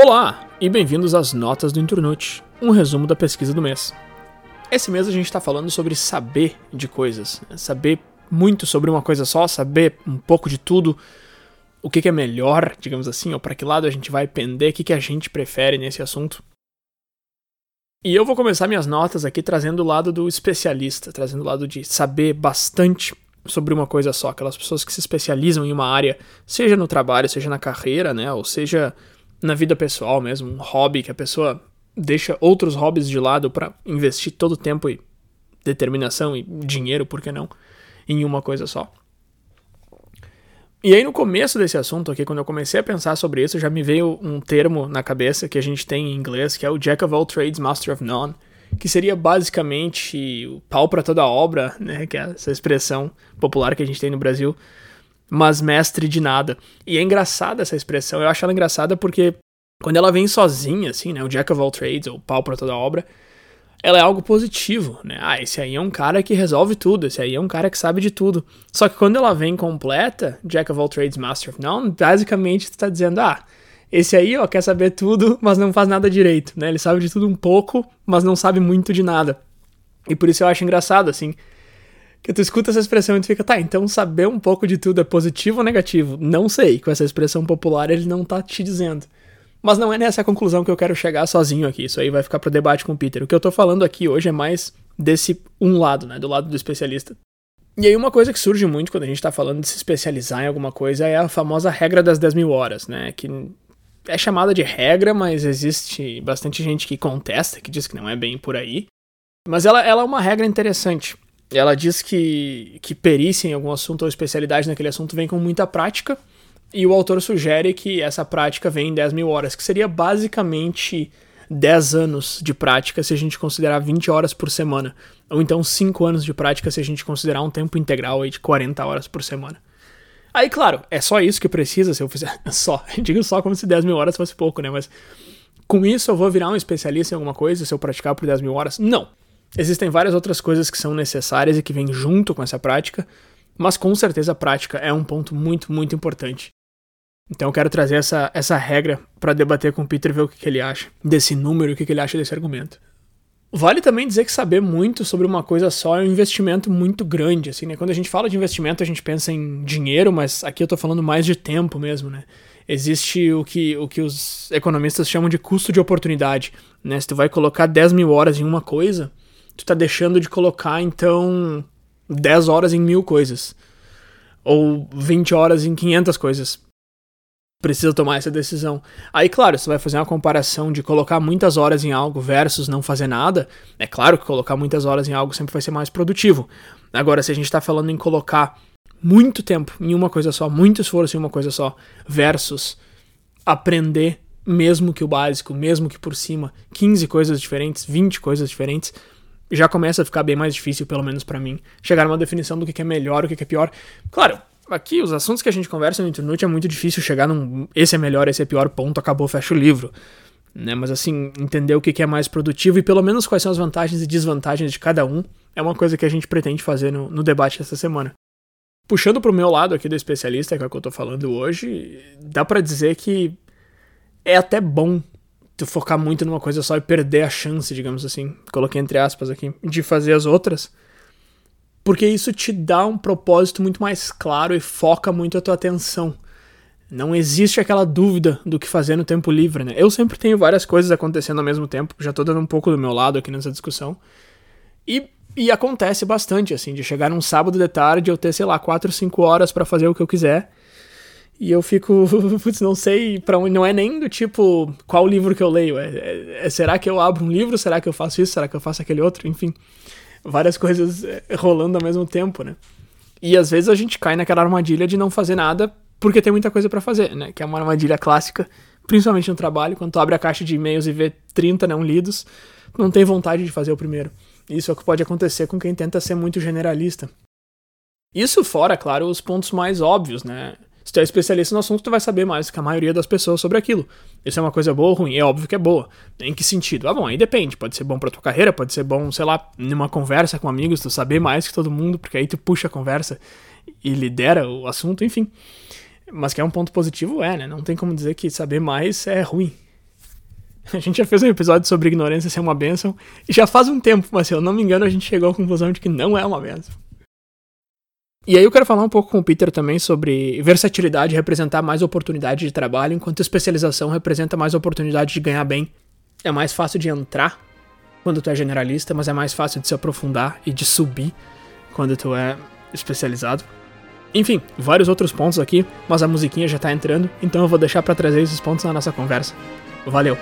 Olá e bem-vindos às Notas do Inturnute, um resumo da pesquisa do mês. Esse mês a gente está falando sobre saber de coisas, né? saber muito sobre uma coisa só, saber um pouco de tudo, o que, que é melhor, digamos assim, ou para que lado a gente vai pender, o que, que a gente prefere nesse assunto. E eu vou começar minhas notas aqui trazendo o lado do especialista, trazendo o lado de saber bastante sobre uma coisa só, aquelas pessoas que se especializam em uma área, seja no trabalho, seja na carreira, né, ou seja na vida pessoal mesmo, um hobby que a pessoa deixa outros hobbies de lado para investir todo o tempo e determinação e dinheiro, por que não, em uma coisa só. E aí no começo desse assunto aqui, quando eu comecei a pensar sobre isso, já me veio um termo na cabeça que a gente tem em inglês, que é o Jack of all trades, master of none, que seria basicamente o pau para toda obra, né, que é essa expressão popular que a gente tem no Brasil, mas mestre de nada. E é engraçada essa expressão, eu acho ela engraçada porque quando ela vem sozinha, assim, né, o Jack of all trades, ou pau para toda obra, ela é algo positivo, né? Ah, esse aí é um cara que resolve tudo, esse aí é um cara que sabe de tudo. Só que quando ela vem completa, Jack of all trades, master of none, basicamente está dizendo, ah, esse aí, ó, quer saber tudo, mas não faz nada direito, né? Ele sabe de tudo um pouco, mas não sabe muito de nada. E por isso eu acho engraçado, assim, que tu escuta essa expressão e tu fica, tá, então saber um pouco de tudo é positivo ou negativo? Não sei, com essa expressão popular ele não tá te dizendo. Mas não é nessa conclusão que eu quero chegar sozinho aqui, isso aí vai ficar pro debate com o Peter. O que eu tô falando aqui hoje é mais desse um lado, né, do lado do especialista. E aí uma coisa que surge muito quando a gente tá falando de se especializar em alguma coisa é a famosa regra das 10 mil horas, né, que é chamada de regra, mas existe bastante gente que contesta, que diz que não é bem por aí. Mas ela, ela é uma regra interessante. Ela diz que, que perícia em algum assunto ou especialidade naquele assunto vem com muita prática, e o autor sugere que essa prática vem em 10 mil horas, que seria basicamente 10 anos de prática se a gente considerar 20 horas por semana, ou então 5 anos de prática se a gente considerar um tempo integral aí de 40 horas por semana. Aí, claro, é só isso que precisa se eu fizer. Só. Digo só como se 10 mil horas fosse pouco, né? Mas com isso eu vou virar um especialista em alguma coisa se eu praticar por 10 mil horas? Não. Existem várias outras coisas que são necessárias e que vêm junto com essa prática, mas com certeza a prática é um ponto muito, muito importante. Então eu quero trazer essa, essa regra para debater com o Peter ver o que, que ele acha desse número, o que, que ele acha desse argumento. Vale também dizer que saber muito sobre uma coisa só é um investimento muito grande, assim, né? Quando a gente fala de investimento, a gente pensa em dinheiro, mas aqui eu tô falando mais de tempo mesmo, né? Existe o que, o que os economistas chamam de custo de oportunidade, né? Se tu vai colocar 10 mil horas em uma coisa, tu tá deixando de colocar, então, 10 horas em mil coisas. Ou 20 horas em 500 coisas. Precisa tomar essa decisão. Aí, claro, você vai fazer uma comparação de colocar muitas horas em algo versus não fazer nada. É claro que colocar muitas horas em algo sempre vai ser mais produtivo. Agora, se a gente está falando em colocar muito tempo em uma coisa só, muito esforço em uma coisa só, versus aprender, mesmo que o básico, mesmo que por cima, 15 coisas diferentes, 20 coisas diferentes, já começa a ficar bem mais difícil, pelo menos para mim, chegar a uma definição do que é melhor, o que é pior. Claro, aqui os assuntos que a gente conversa no internet é muito difícil chegar num esse é melhor, esse é pior, ponto, acabou, fecha o livro. Né? Mas assim, entender o que é mais produtivo e pelo menos quais são as vantagens e desvantagens de cada um é uma coisa que a gente pretende fazer no, no debate dessa semana. Puxando pro meu lado aqui do especialista, que é o que eu tô falando hoje, dá para dizer que é até bom tu focar muito numa coisa só e perder a chance, digamos assim, coloquei entre aspas aqui, de fazer as outras, porque isso te dá um propósito muito mais claro e foca muito a tua atenção. Não existe aquela dúvida do que fazer no tempo livre, né? Eu sempre tenho várias coisas acontecendo ao mesmo tempo, já tô dando um pouco do meu lado aqui nessa discussão. E, e acontece bastante, assim, de chegar num sábado de tarde eu ter, sei lá, 4, 5 horas para fazer o que eu quiser e eu fico, putz, não sei para onde, não é nem do tipo qual livro que eu leio, é, é, é, será que eu abro um livro, será que eu faço isso, será que eu faço aquele outro, enfim, várias coisas é, rolando ao mesmo tempo, né? E às vezes a gente cai naquela armadilha de não fazer nada porque tem muita coisa para fazer, né? Que é uma armadilha clássica, principalmente no trabalho, quando tu abre a caixa de e-mails e vê 30 não lidos, não tem vontade de fazer o primeiro. Isso é o que pode acontecer com quem tenta ser muito generalista. Isso fora, claro, os pontos mais óbvios, né? Se tu é especialista no assunto, tu vai saber mais que a maioria das pessoas sobre aquilo. Isso é uma coisa boa ou ruim? É óbvio que é boa. Em que sentido? Ah, bom, aí depende. Pode ser bom pra tua carreira, pode ser bom, sei lá, numa conversa com amigos, tu saber mais que todo mundo, porque aí tu puxa a conversa e lidera o assunto, enfim. Mas que é um ponto positivo, é, né? Não tem como dizer que saber mais é ruim. A gente já fez um episódio sobre ignorância ser uma benção, e já faz um tempo, mas se eu não me engano, a gente chegou à conclusão de que não é uma benção. E aí eu quero falar um pouco com o Peter também sobre versatilidade representar mais oportunidade de trabalho, enquanto especialização representa mais oportunidade de ganhar bem. É mais fácil de entrar quando tu é generalista, mas é mais fácil de se aprofundar e de subir quando tu é especializado. Enfim, vários outros pontos aqui, mas a musiquinha já tá entrando, então eu vou deixar para trazer esses pontos na nossa conversa. Valeu!